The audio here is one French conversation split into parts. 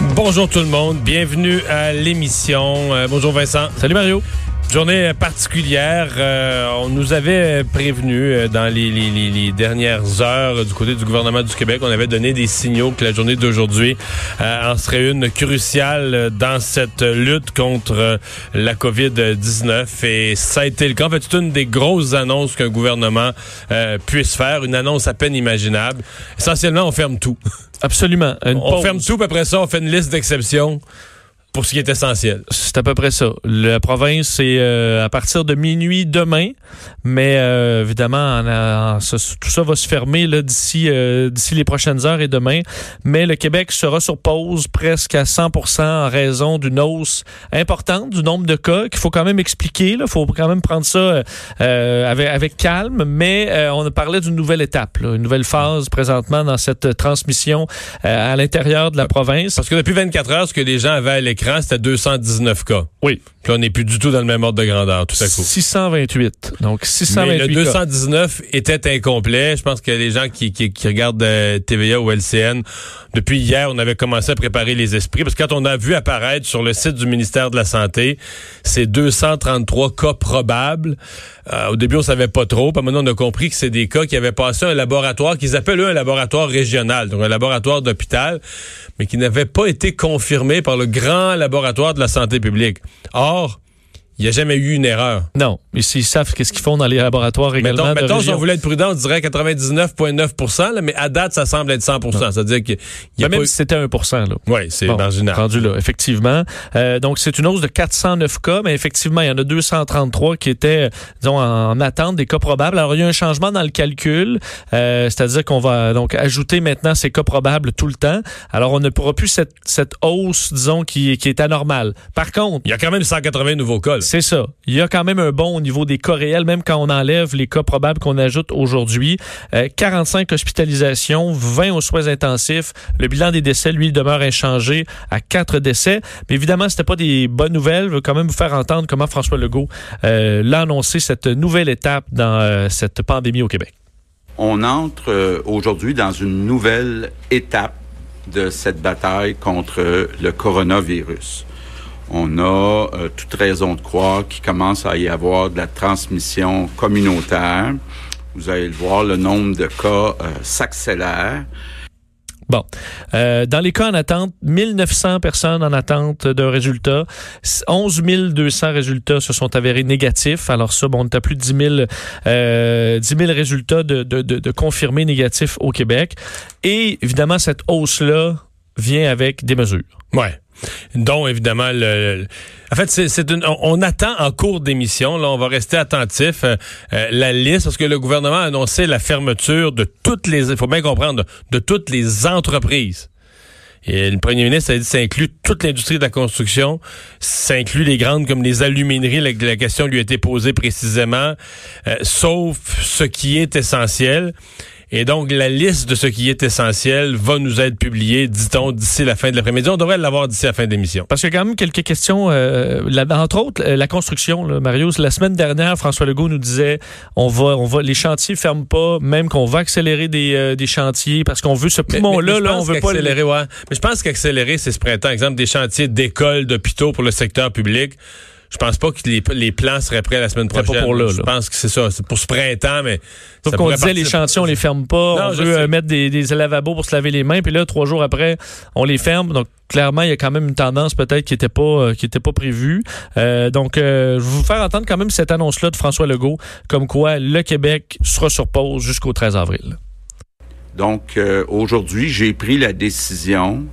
Bonjour tout le monde, bienvenue à l'émission. Euh, bonjour Vincent. Salut Mario. Journée particulière. Euh, on nous avait prévenu euh, dans les, les, les, dernières heures du côté du gouvernement du Québec. On avait donné des signaux que la journée d'aujourd'hui euh, en serait une cruciale dans cette lutte contre la COVID-19. Et ça a été le cas. En fait, c'est une des grosses annonces qu'un gouvernement puisse faire. Une annonce à peine imaginable. Essentiellement, on ferme tout. Absolument. on ferme tout, puis après ça, on fait une liste d'exceptions pour ce qui est essentiel. C'est à peu près ça. La province, c'est euh, à partir de minuit demain, mais euh, évidemment, tout ça va se fermer d'ici euh, d'ici les prochaines heures et demain. Mais le Québec sera sur pause presque à 100% en raison d'une hausse importante du nombre de cas qu'il faut quand même expliquer. Il faut quand même prendre ça avec, avec calme. Mais on parlait d'une nouvelle étape, là, une nouvelle phase présentement dans cette transmission à l'intérieur de la province. Parce que depuis 24 heures, ce que les gens avaient à c'était 219 cas. Oui. Puis on n'est plus du tout dans le même ordre de grandeur, tout à coup. 628. Donc, 628 Mais le 219 était incomplet. Je pense que les gens qui, qui, regardent euh, TVA ou LCN, depuis hier, on avait commencé à préparer les esprits. Parce que quand on a vu apparaître sur le site du ministère de la Santé, c'est 233 cas probables. Euh, au début, on savait pas trop. Puis maintenant, on a compris que c'est des cas qui avaient passé un laboratoire qu'ils appellent eux un laboratoire régional, donc un laboratoire d'hôpital, mais qui n'avait pas été confirmé par le grand laboratoire de la santé publique. Or, il n'y a jamais eu une erreur. Non, mais s'ils savent qu'est-ce qu'ils font dans les laboratoires également. Mettons, mettons si on voulait être prudent, on dirait 99,9% mais à date, ça semble être 100% C'est-à-dire qu'il y a même si c'était 1% là. Oui, c'est marginal. Rendu là, effectivement. Euh, donc, c'est une hausse de 409 cas, mais effectivement, il y en a 233 qui étaient, disons, en attente des cas probables. Alors, il y a un changement dans le calcul, euh, c'est-à-dire qu'on va donc ajouter maintenant ces cas probables tout le temps. Alors, on ne pourra plus cette, cette hausse, disons, qui, qui est anormale. Par contre... Il y a quand même 180 nouveaux cas. C'est ça. Il y a quand même un bon au niveau des cas réels, même quand on enlève les cas probables qu'on ajoute aujourd'hui. 45 euh, hospitalisations, 20 aux soins intensifs. Le bilan des décès, lui, demeure inchangé à 4 décès. Mais évidemment, c'était pas des bonnes nouvelles. Je veux quand même vous faire entendre comment François Legault euh, l'a annoncé cette nouvelle étape dans euh, cette pandémie au Québec. On entre aujourd'hui dans une nouvelle étape de cette bataille contre le coronavirus on a euh, toute raison de croire qu'il commence à y avoir de la transmission communautaire. Vous allez le voir, le nombre de cas euh, s'accélère. Bon. Euh, dans les cas en attente, 1900 personnes en attente d'un résultat. 11 200 résultats se sont avérés négatifs. Alors ça, bon, on a plus de 10 000, euh, 10 000 résultats de, de, de, de confirmés négatifs au Québec. Et évidemment, cette hausse-là vient avec des mesures. Ouais dont évidemment le, en fait c'est une on, attend en cours d'émission là on va rester attentif euh, euh, la liste parce que le gouvernement a annoncé la fermeture de toutes les il faut bien comprendre de, toutes les entreprises et le premier ministre a dit que ça inclut toute l'industrie de la construction, ça inclut les grandes comme les alumineries, la, la question lui a été posée précisément, euh, sauf ce qui est essentiel. Et donc, la liste de ce qui est essentiel va nous être publiée, dit-on, d'ici la fin de l'après-midi. On devrait l'avoir d'ici la fin de l'émission. Parce qu'il y a quand même quelques questions, euh, entre autres, euh, la construction, là, Mario. La semaine dernière, François Legault nous disait, on va, on va, les chantiers ferment pas, même qu'on va accélérer des, euh, des chantiers parce qu'on veut ce poumon-là, là, on veut pas accélérer, ouais. Mais je pense qu'accélérer, c'est ce printemps. Exemple, des chantiers d'écoles, d'hôpitaux pour le secteur public. Je pense pas que les, les plans seraient prêts la semaine prochaine. Pas pour là, Je pense que c'est ça. C'est pour ce printemps, mais. Donc, on disait les chantiers, on les ferme pas. on veut euh, mettre des, des lavabos pour se laver les mains. Puis là, trois jours après, on les ferme. Donc, clairement, il y a quand même une tendance peut-être qui était pas euh, qui était pas prévue. Euh, donc, je vais vous faire entendre quand même cette annonce-là de François Legault, comme quoi le Québec sera sur pause jusqu'au 13 avril. Donc, aujourd'hui, j'ai pris la décision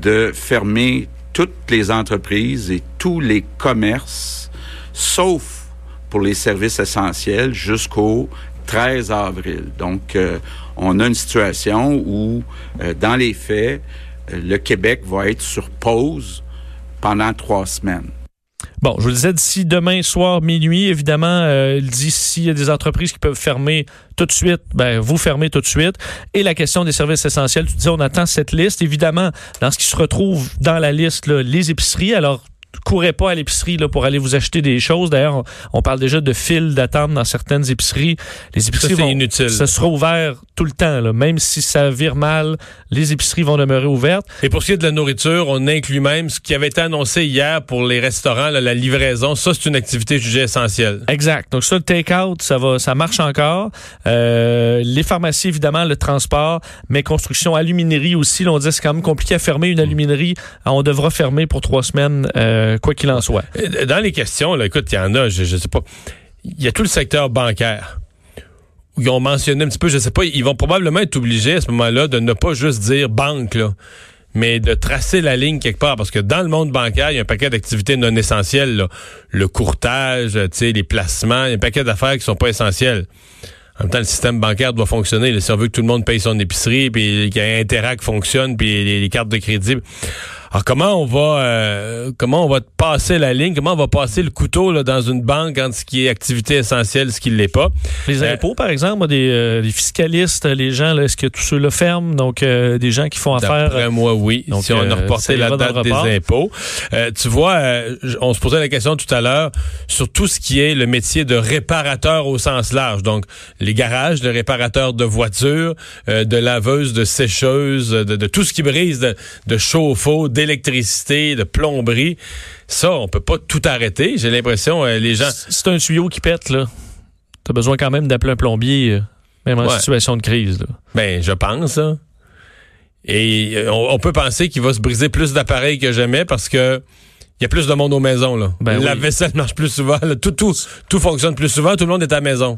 de fermer toutes les entreprises et tous les commerces, sauf pour les services essentiels, jusqu'au 13 avril. Donc, euh, on a une situation où, euh, dans les faits, le Québec va être sur pause pendant trois semaines. Bon, je vous le disais, d'ici demain soir, minuit, évidemment, euh, il dit s'il y a des entreprises qui peuvent fermer tout de suite, ben, vous fermez tout de suite. Et la question des services essentiels, tu dis, on attend cette liste. Évidemment, dans ce qui se retrouve dans la liste, les épiceries. Alors, courez pas à l'épicerie là pour aller vous acheter des choses. D'ailleurs, on, parle déjà de files d'attente dans certaines épiceries. Les épiceries ça, vont inutile. ça sera ouvert tout le temps là. même si ça vire mal, les épiceries vont demeurer ouvertes. Et pour ce qui est de la nourriture, on inclut même ce qui avait été annoncé hier pour les restaurants, là, la livraison. Ça, c'est une activité jugée essentielle. Exact. Donc ça, le take-out, ça va, ça marche encore. Euh, les pharmacies, évidemment, le transport, mais construction, aluminerie aussi. Là, on dit c'est quand même compliqué à fermer une aluminerie. On devra fermer pour trois semaines. Euh, quoi qu'il en soit. Dans les questions, là, écoute, il y en a, je, je sais pas. Il y a tout le secteur bancaire. Où ils ont mentionné un petit peu, je sais pas, ils vont probablement être obligés à ce moment-là de ne pas juste dire banque, là, mais de tracer la ligne quelque part. Parce que dans le monde bancaire, il y a un paquet d'activités non essentielles. Là. Le courtage, les placements, il y a un paquet d'affaires qui sont pas essentielles. En même temps, le système bancaire doit fonctionner. Là, si on veut que tout le monde paye son épicerie, puis qu'il y ait Interac fonctionne, puis les, les cartes de crédit. Alors comment on va euh, comment on va passer la ligne, comment on va passer le couteau là, dans une banque entre ce qui est activité essentielle, ce qui ne l'est pas? Les Euh, impôts, par exemple, des, euh, des fiscalistes, les gens, là, est-ce que tous ceux-là ferment? Donc euh, des gens qui font affaire. D'après moi, oui. Donc, si on a euh, reporté la le date des impôts. Euh, tu vois, euh, on se posait la question tout à l'heure sur tout ce qui est le métier de réparateur au sens large. Donc, les garages, de réparateurs de voitures, euh, de laveuses, de sécheuses, de, de tout ce qui brise, de, de chauffe-eau, d'électricité, de plomberie. Ça, on peut pas tout arrêter. J'ai l'impression, euh, les gens... C'est un tuyau qui pète, là. T'as besoin quand même d'appeler un plombier, euh, même en Ouais. situation de crise. Là. Ben, je pense. Et euh, on, on peut penser qu'il va se briser plus d'appareils que jamais parce que il y a plus de monde aux maisons. Là. Ben la oui. vaisselle marche plus souvent. là. Tout, tout, tout fonctionne plus souvent. Tout le monde est à la maison.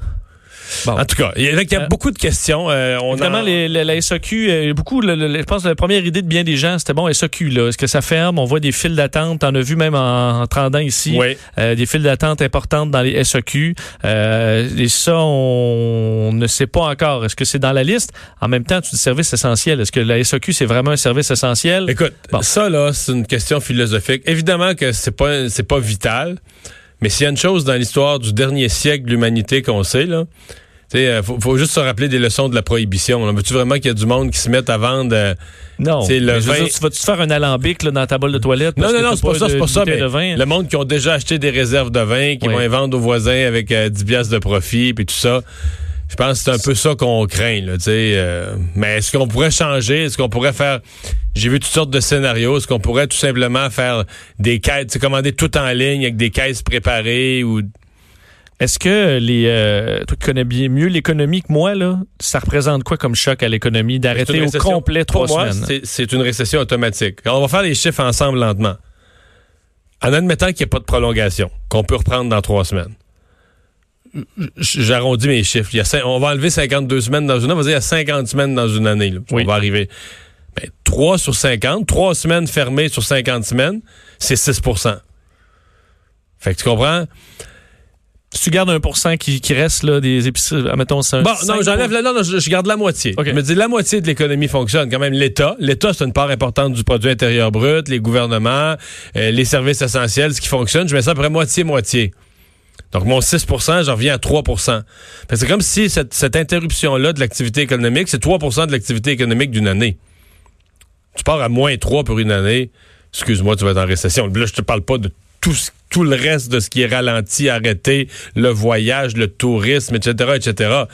Bon. En tout cas, il y a, a Euh, beaucoup de questions. Euh, on Évidemment, en- les, la, la SAQ, euh, beaucoup, le- le- je pense que la première idée de bien des gens, c'était bon, SAQ, là. Est-ce que ça ferme? On voit des files d'attente. T'en as vu même en, en 30 ans ici. Oui. Euh, des files d'attente importantes dans les SAQ. Et ça, on ne sait pas encore. Est-ce que c'est dans la liste? En même temps, tu dis service essentiel. Est-ce que la SAQ, c'est vraiment un service essentiel? Écoute, Bon. ça là, c'est une question philosophique. Évidemment que c'est pas c'est pas vital, mais s'il y a une chose dans l'histoire du dernier siècle de l'humanité qu'on sait là, sais, euh, faut, faut juste se rappeler des leçons de la prohibition. Veux-tu vraiment qu'il y a du monde qui se mette à vendre euh, Non. Le Mais vin- dire, tu vas-tu faire un alambic là, dans ta bolle de toilette? Non, parce non, non, c'est pas ça, c'est pas ça, mais vin? le monde qui ont déjà acheté des réserves de vin, qui Oui. vont les vendre aux voisins avec euh, 10 piastres de profit, puis tout ça. Je pense que c'est un peu ça qu'on craint, là, tu euh, mais est-ce qu'on pourrait changer? Est-ce qu'on pourrait faire... J'ai vu toutes sortes de scénarios. Est-ce qu'on pourrait tout simplement faire des caisses, tu sais, commander tout en ligne avec des caisses préparées ou... Est-ce que les euh, toi qui connais bien mieux l'économie que moi là, ça représente quoi comme choc à l'économie d'arrêter au complet trois Pour moi, semaines? c'est- c'est une récession automatique. Alors, on va faire les chiffres ensemble lentement. En admettant qu'il n'y a pas de prolongation, qu'on peut reprendre dans trois semaines. J'arrondis mes chiffres. Il y a on va enlever 52 semaines dans une année. On va dire il y a 50 semaines dans une année. là. Oui. On va arriver. Ben, 3 sur 50, 3 semaines fermées sur 50 semaines, c'est 6% Fait que tu comprends? Si tu gardes un pourcent qui, qui reste là des épiceries, c'est un Bon, non, j'enlève la, non, non, je, je garde la moitié. Je me dis la moitié de l'économie fonctionne. Quand même, l'État. L'État, c'est une part importante du produit intérieur brut, les gouvernements, euh, les services essentiels, ce qui fonctionne. Je mets ça à peu près moitié-moitié. Donc, mon 6% j'en reviens à 3 Fait que C'est comme si cette, interruption-là de l'activité économique, c'est 3% de l'activité économique d'une année. Tu pars à moins 3 pour une année. Excuse-moi, tu vas être en récession. Là, je te parle pas de tout, le reste de ce qui est ralenti, arrêté, le voyage, le tourisme, etc., etc.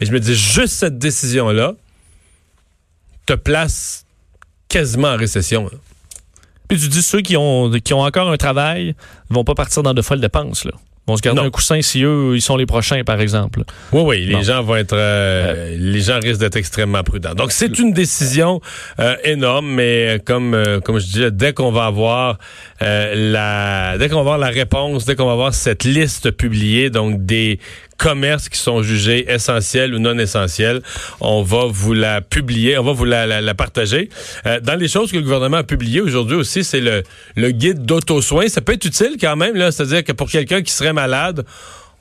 Mais je me dis, juste cette décision-là te place quasiment en récession. Puis tu dis ceux qui ont qui ont encore un travail vont pas partir dans de folles dépenses là. Vont se garder Non. un coussin si eux ils sont les prochains par exemple. Oui, oui, les gens vont être, euh, les gens risquent d'être extrêmement prudents. Donc c'est une décision euh, énorme, mais euh, comme euh, comme je disais, dès qu'on va avoir euh, la, dès qu'on va avoir la réponse, dès qu'on va avoir cette liste publiée, donc des commerces qui sont jugés essentiels ou non essentiels, on va vous la publier, on va vous la, partager. Euh, dans les choses que le gouvernement a publiées aujourd'hui aussi, c'est le, le guide d'auto-soin. Ça peut être utile quand même, là, c'est-à-dire que pour quelqu'un qui serait malade,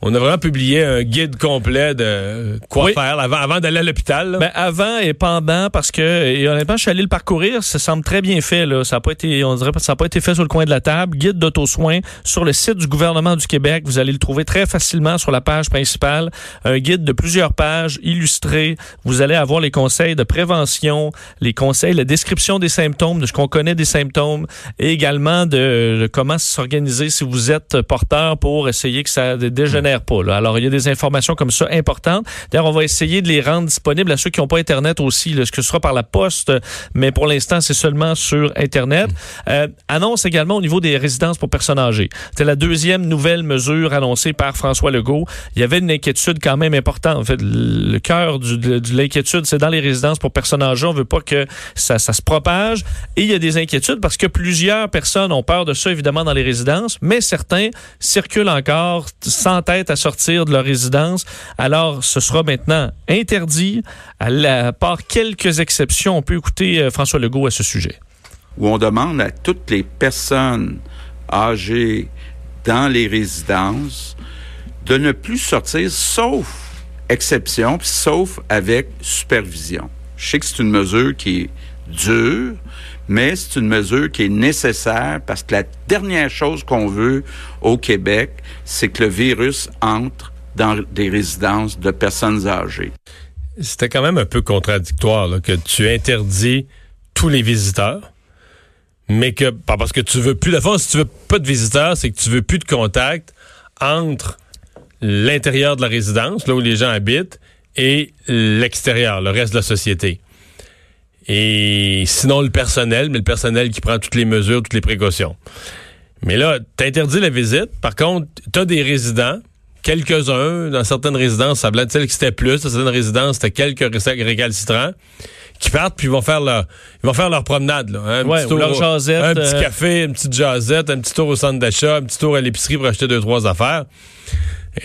on a vraiment publié un guide complet de quoi Oui. faire avant, avant d'aller à l'hôpital. Ben, avant et pendant, parce que, et honnêtement, je suis allé le parcourir, ça semble très bien fait, là. Ça n'a pas été, on dirait, ça n'a pas été fait sur le coin de la table. Guide d'auto-soin sur le site du gouvernement du Québec. Vous allez le trouver très facilement sur la page principale. Un guide de plusieurs pages, illustré. Vous allez avoir les conseils de prévention, les conseils, la description des symptômes, de ce qu'on connaît des symptômes, et également de, de comment s'organiser si vous êtes porteur pour essayer que ça ne dégénère pas, là. Alors, il y a des informations comme ça importantes. D'ailleurs, on va essayer de les rendre disponibles à ceux qui n'ont pas Internet aussi, là, ce que ce sera par la poste, mais pour l'instant, c'est seulement sur Internet. Euh, annonce également au niveau des résidences pour personnes âgées. C'est la deuxième nouvelle mesure annoncée par François Legault. Il y avait une inquiétude quand même importante. En fait, le cœur du- de, de l'inquiétude, c'est dans les résidences pour personnes âgées. On veut pas que ça, ça se propage. Et il y a des inquiétudes parce que plusieurs personnes ont peur de ça, évidemment, dans les résidences, mais certains circulent encore sans tête à sortir de leur résidence. Alors, ce sera maintenant interdit. À part quelques exceptions, on peut écouter euh, François Legault à ce sujet. où on demande à toutes les personnes âgées dans les résidences de ne plus sortir, sauf exception, puis sauf avec supervision. Je sais que c'est une mesure qui est dure, mais c'est une mesure qui est nécessaire parce que la dernière chose qu'on veut au Québec, c'est que le virus entre dans des résidences de personnes âgées. C'était quand même un peu contradictoire que tu interdis tous les visiteurs, mais que pas parce que tu veux plus de fond, si tu veux pas de visiteurs, c'est que tu veux plus de contact entre l'intérieur de la résidence, là où les gens habitent, et l'extérieur, le reste de la société. Et sinon le personnel, mais le personnel qui prend toutes les mesures, toutes les précautions. Mais là, t'interdis la visite. Par contre, t'as des résidents, quelques-uns, dans certaines résidences, ça blâme-t-il que c'était plus, dans certaines résidences, c'était quelques ré- récalcitrants, qui partent puis ils vont faire leur, ils vont faire leur promenade, là. hein. Un Ouais, petit ou tour leur jasette, Un petit euh, café, une petite jasette, un petit tour au centre d'achat, un petit tour à l'épicerie pour acheter deux, trois affaires.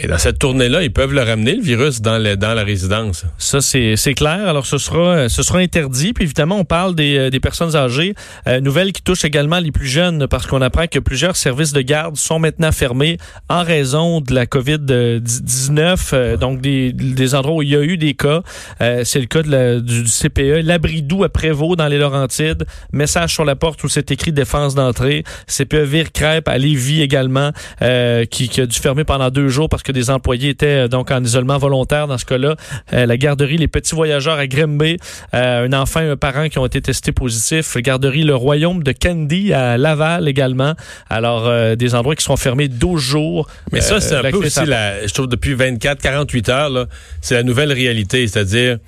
Et dans cette tournée-là, ils peuvent le ramener, le virus, dans, le, dans la résidence. Ça, c'est c'est clair. Alors, ce sera, ce sera interdit. Puis, évidemment, on parle des, euh, des personnes âgées. Euh, nouvelle qui touche également les plus jeunes parce qu'on apprend que plusieurs services de garde sont maintenant fermés en raison de la COVID-19. Euh, donc, des, des endroits où il y a eu des cas. Euh, c'est le cas de la- du, du CPE. L'Abridou à Prévost dans les Laurentides. Message sur la porte où c'est écrit défense d'entrée. CPE Vire-Crêpe à Lévis également, euh, qui, qui a dû fermer pendant deux jours parce que des employés étaient euh, donc en isolement volontaire dans ce cas-là. Euh, la garderie Les Petits Voyageurs à Grimby, euh, un enfant et un parent qui ont été testés positifs. La garderie Le Royaume de Candy à Laval également. Alors, euh, des endroits qui seront fermés 12 jours. Mais ça, c'est un peu aussi, la, je trouve, depuis 24, 48 heures, c'est la nouvelle réalité, c'est-à-dire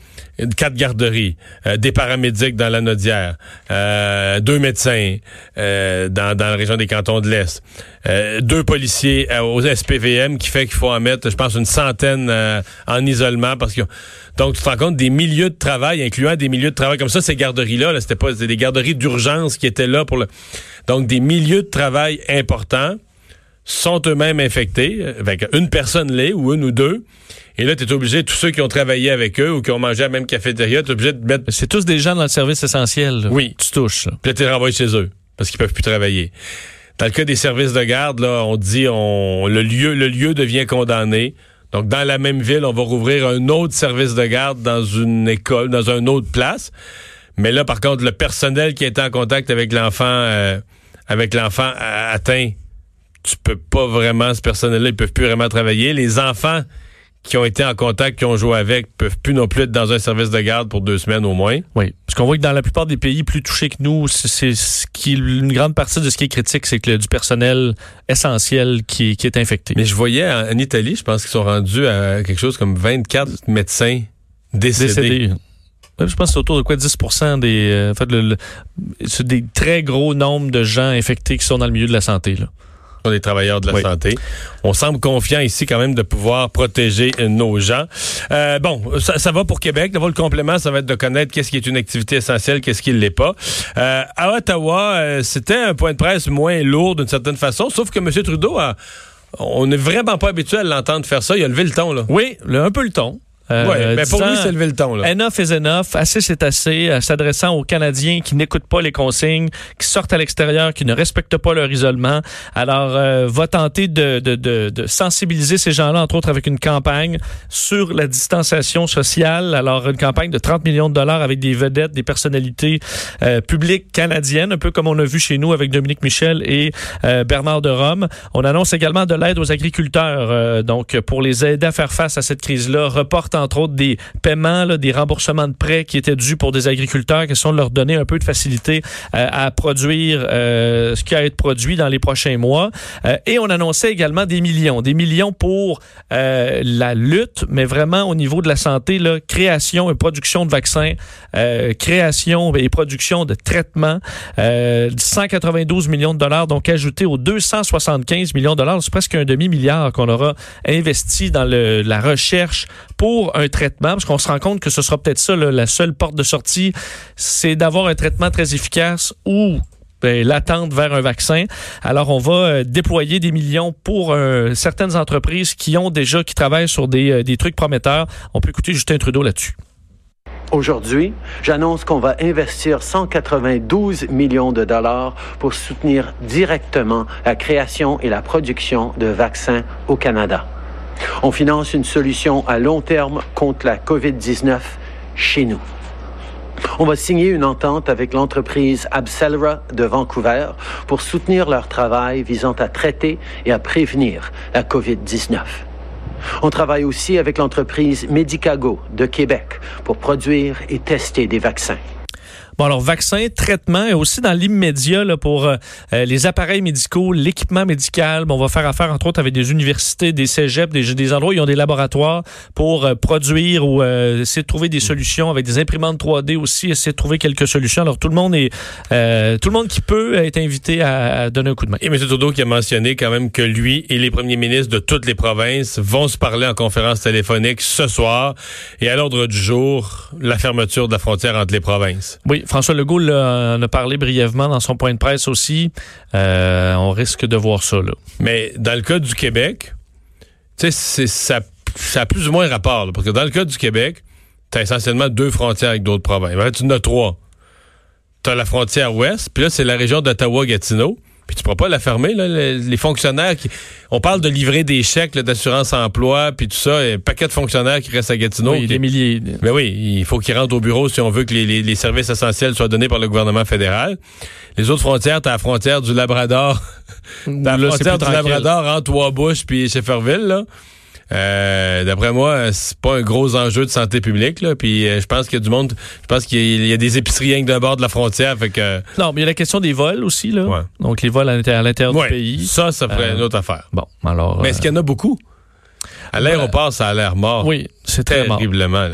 quatre garderies, euh, des paramédics dans la Nodière, euh, deux médecins euh, dans, dans la région des cantons de l'Est, euh, deux policiers euh, aux SPVM qui fait qu'il faut en mettre, je pense, une centaine euh, en isolement parce que donc tu te rends compte des milieux de travail, incluant des milieux de travail comme ça, ces garderies-là, là, c'était pas des garderies d'urgence qui étaient là pour le donc des milieux de travail importants sont eux-mêmes infectés, euh, avec une personne l'est, ou une ou deux. Et là, tu es obligé, tous ceux qui ont travaillé avec eux ou qui ont mangé à la même cafétéria, tu es obligé de mettre. C'est tous des gens dans le service essentiel. là. Oui. Tu touches. là. Puis là, tu les renvoies chez eux, parce qu'ils peuvent plus travailler. Dans le cas des services de garde, là, on dit on le lieu, le lieu devient condamné. Donc, dans la même ville, on va rouvrir un autre service de garde dans une école, dans une autre place. Mais là, par contre, le personnel qui est en contact avec l'enfant, euh, avec l'enfant atteint, tu peux pas vraiment, ce personnel-là, ils peuvent plus vraiment travailler. Les enfants qui ont été en contact, qui ont joué avec, peuvent plus non plus être dans un service de garde pour deux semaines au moins. Oui. Parce qu'on voit que dans la plupart des pays plus touchés que nous, c'est c'est ce qui une grande partie de ce qui est critique, c'est que le- du personnel essentiel qui, qui est infecté. Mais je voyais en, en Italie, je pense qu'ils sont rendus à quelque chose comme 24 médecins décédés. décédés. Ouais, Je pense que c'est autour de quoi 10% des, euh, en fait, le- le- c'est des très gros nombres de gens infectés qui sont dans le milieu de la santé. Là. Des travailleurs de la Oui. santé. On semble confiant ici quand même de pouvoir protéger euh, nos gens. Euh, bon, ça, ça va pour Québec. D'abord, le complément, ça va être de connaître qu'est-ce qui est une activité essentielle, qu'est-ce qui ne l'est pas. Euh, à Ottawa, euh, c'était un point de presse moins lourd d'une certaine façon, sauf que M. Trudeau a... On n'est vraiment pas habitué à l'entendre faire ça. Il a levé le ton, là. Oui, le- un peu le ton. Euh, ouais, mais pour lui, c'est levé le ton. Là. Enough is enough, assez c'est assez, euh, s'adressant aux Canadiens qui n'écoutent pas les consignes, qui sortent à l'extérieur, qui ne respectent pas leur isolement. Alors, euh, va tenter de, de, de, de sensibiliser ces gens-là, entre autres avec une campagne sur la distanciation sociale. Alors, une campagne de 30 millions de dollars avec des vedettes, des personnalités euh, publiques canadiennes, un peu comme on a vu chez nous avec Dominique Michel et euh, Bernard de Rome. On annonce également de l'aide aux agriculteurs, euh, donc pour les aider à faire face à cette crise-là. Reporte entre autres des paiements, des remboursements de prêts qui étaient dus pour des agriculteurs, qui sont de leur donner un peu de facilité euh, à produire euh, ce qui a à être produit dans les prochains mois. Euh, et on annonçait également des millions, des millions pour la lutte, mais vraiment au niveau de la santé, création et production de vaccins, création et production de traitements, euh, 192 millions de dollars, donc ajoutés aux 275 millions de dollars, c'est presque un demi-milliard qu'on aura investi dans la recherche pour un traitement, parce qu'on se rend compte que ce sera peut-être ça la seule porte de sortie, c'est d'avoir un traitement très efficace ou ben, l'attente vers un vaccin. Alors, on va euh, déployer des millions pour euh, certaines entreprises qui ont déjà, qui travaillent sur des, euh, des trucs prometteurs. On peut écouter Justin Trudeau là-dessus. Aujourd'hui, j'annonce qu'on va investir 192 millions de dollars pour soutenir directement la création et la production de vaccins au Canada. On finance une solution à long terme contre la COVID-19 chez nous. On va signer une entente avec l'entreprise Abcelera de Vancouver pour soutenir leur travail visant à traiter et à prévenir la COVID-19. On travaille aussi avec l'entreprise Medicago de Québec pour produire et tester des vaccins. Bon, alors, vaccin, traitement, et aussi dans l'immédiat, là, pour euh, les appareils médicaux, l'équipement médical. Bon, on va faire affaire, entre autres, avec des universités, des cégeps, des, des endroits où ils ont des laboratoires pour euh, produire ou euh, essayer de trouver des solutions avec des imprimantes 3D aussi, essayer de trouver quelques solutions. Alors, tout le monde est, euh, tout le monde qui peut est invité à, à, donner un coup de main. Et M. Trudeau qui a mentionné quand même que lui et les premiers ministres de toutes les provinces vont se parler en conférence téléphonique ce soir et à l'ordre du jour, la fermeture de la frontière entre les provinces. Oui, François Legault en a parlé brièvement dans son point de presse aussi. Euh, on risque de voir ça. Là. Mais dans le cas du Québec, ça, ça a plus ou moins rapport. Parce que dans le cas du Québec, tu as essentiellement deux frontières avec d'autres provinces. En fait, tu en as trois. Tu la frontière ouest, puis là, c'est la région d'Ottawa-Gatineau. Puis tu pourras pas la fermer, là, les, les fonctionnaires qui. On parle de livrer des chèques d'assurance emploi, puis tout ça, un paquet de fonctionnaires qui restent à Gatineau. Oui, des milliers. Ben oui, il faut qu'ils rentrent au bureau si on veut que les, les, les, services essentiels soient donnés par le gouvernement fédéral. Les autres frontières, t'as la frontière du Labrador. t'as la frontière du Labrador entre Trois-Bouches puis Shefferville, là. Euh, D'après moi, c'est pas un gros enjeu de santé publique. Là. Puis euh, je pense qu'il y a du monde. Je pense qu'il y, y, a des épiceries rien que d'un bord de la frontière. Fait que, non, mais il y a la question des vols aussi. Là. Ouais. Donc les vols à l'intérieur ouais, du pays. Ça, ça ferait euh, une autre affaire. Bon, alors. Mais est-ce qu'il y en a beaucoup? À l'aéroport, ça a l'air mort. Oui, c'est. Terriblement.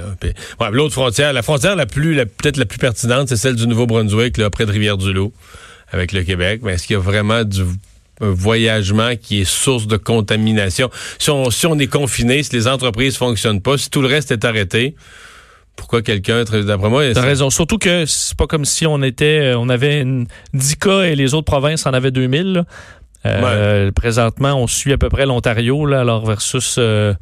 Ouais, L'autre frontière, la frontière la plus, la, peut-être la plus pertinente, c'est celle du Nouveau-Brunswick, là, près de Rivière-du-Loup, avec le Québec. Mais est-ce qu'il y a vraiment du voyagement qui est source de contamination. Si on, si on est confiné, si les entreprises fonctionnent pas, si tout le reste est arrêté, pourquoi quelqu'un, d'après moi... T'as raison. Surtout que c'est pas comme si on était, on avait une 10 cas et les autres provinces en avaient 2000. Là. Euh, ouais. Présentement, on suit à peu près l'Ontario, là, alors versus... Euh,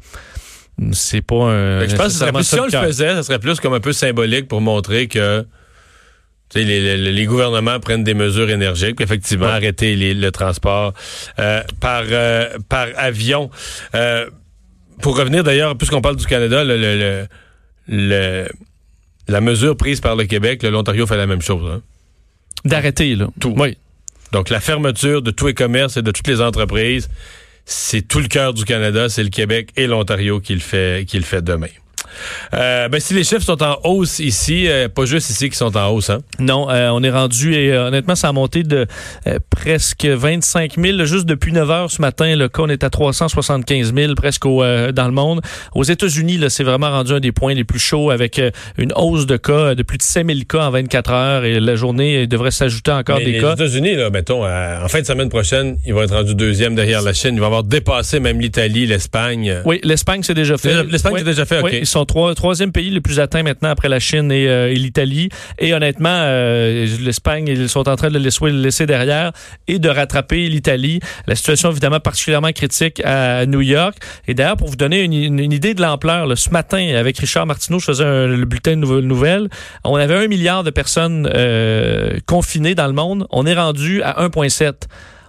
c'est pas un... Je pense que ça plus, si on le faisait, ça serait plus comme un peu symbolique pour montrer que les, les, les, gouvernements prennent des mesures énergiques, effectivement, ouais. arrêter les, le transport euh, par, euh, par avion. Euh, pour revenir d'ailleurs, puisqu'on parle du Canada, le, le, le, la mesure prise par le Québec, l'Ontario fait la même chose. Hein? D'arrêter, là. Tout. Oui. Donc, la fermeture de tous les commerces et de toutes les entreprises, c'est tout le cœur du Canada, c'est le Québec et l'Ontario qui le fait, qui le fait demain. Euh, ben, si les chiffres sont en hausse ici, euh, pas juste ici qui sont en hausse. Hein? Non, euh, on est rendu, et honnêtement, ça a monté de presque 25 000 juste depuis 9 heures ce matin. Le cas, on est à 375 000 presque au, dans le monde. Aux États-Unis, c'est vraiment rendu un des points les plus chauds avec une hausse de cas de plus de 5 000 cas en 24 heures et la journée devrait s'ajouter encore Mais des les cas. Les États-Unis, mettons, en fin de semaine prochaine, ils vont être rendus deuxième derrière la Chine. Ils vont avoir dépassé même l'Italie, l'Espagne. Oui, l'Espagne, c'est déjà fait. L'Espagne, oui. c'est déjà fait, OK. Oui, ils sont troisième pays le plus atteint maintenant après la Chine et, euh, l'Italie. Et honnêtement, euh, l'Espagne, ils sont en train de le laisser, derrière et de rattraper l'Italie. La situation évidemment particulièrement critique à New York. Et d'ailleurs, pour vous donner une, une, idée de l'ampleur, ce matin, avec Richard Martineau, je faisais un, le bulletin de nouvelles, on avait un milliard de personnes euh, confinées dans le monde. On est rendu à 1,7.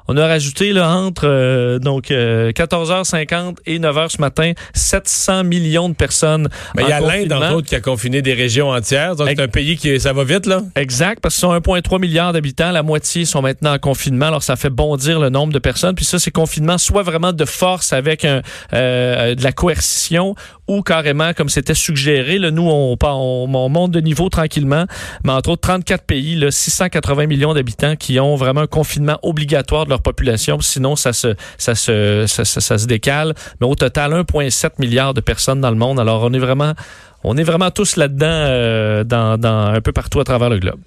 On a rajouté là, entre euh, donc 14h50 euh, et 9h ce matin 700 millions de personnes. Mais il y a l'Inde, entre autres, qui a confiné des régions entières. Donc, c'est un pays qui, ça va vite, là? Exact, parce qu'ils sont 1,3 milliard d'habitants. La moitié sont maintenant en confinement. Alors, ça fait bondir le nombre de personnes. Puis ça, c'est confinement soit vraiment de force avec un, euh, de la coercition ou carrément, comme c'était suggéré, là, nous, on, on, on, monte de niveau tranquillement. Mais entre autres, 34 pays, là, 680 millions d'habitants qui ont vraiment un confinement obligatoire de leur population. Sinon, ça se, décale. Mais au total, 1,7 milliard de personnes dans le monde. Alors, on est vraiment, tous là-dedans, euh, un peu partout à travers le globe.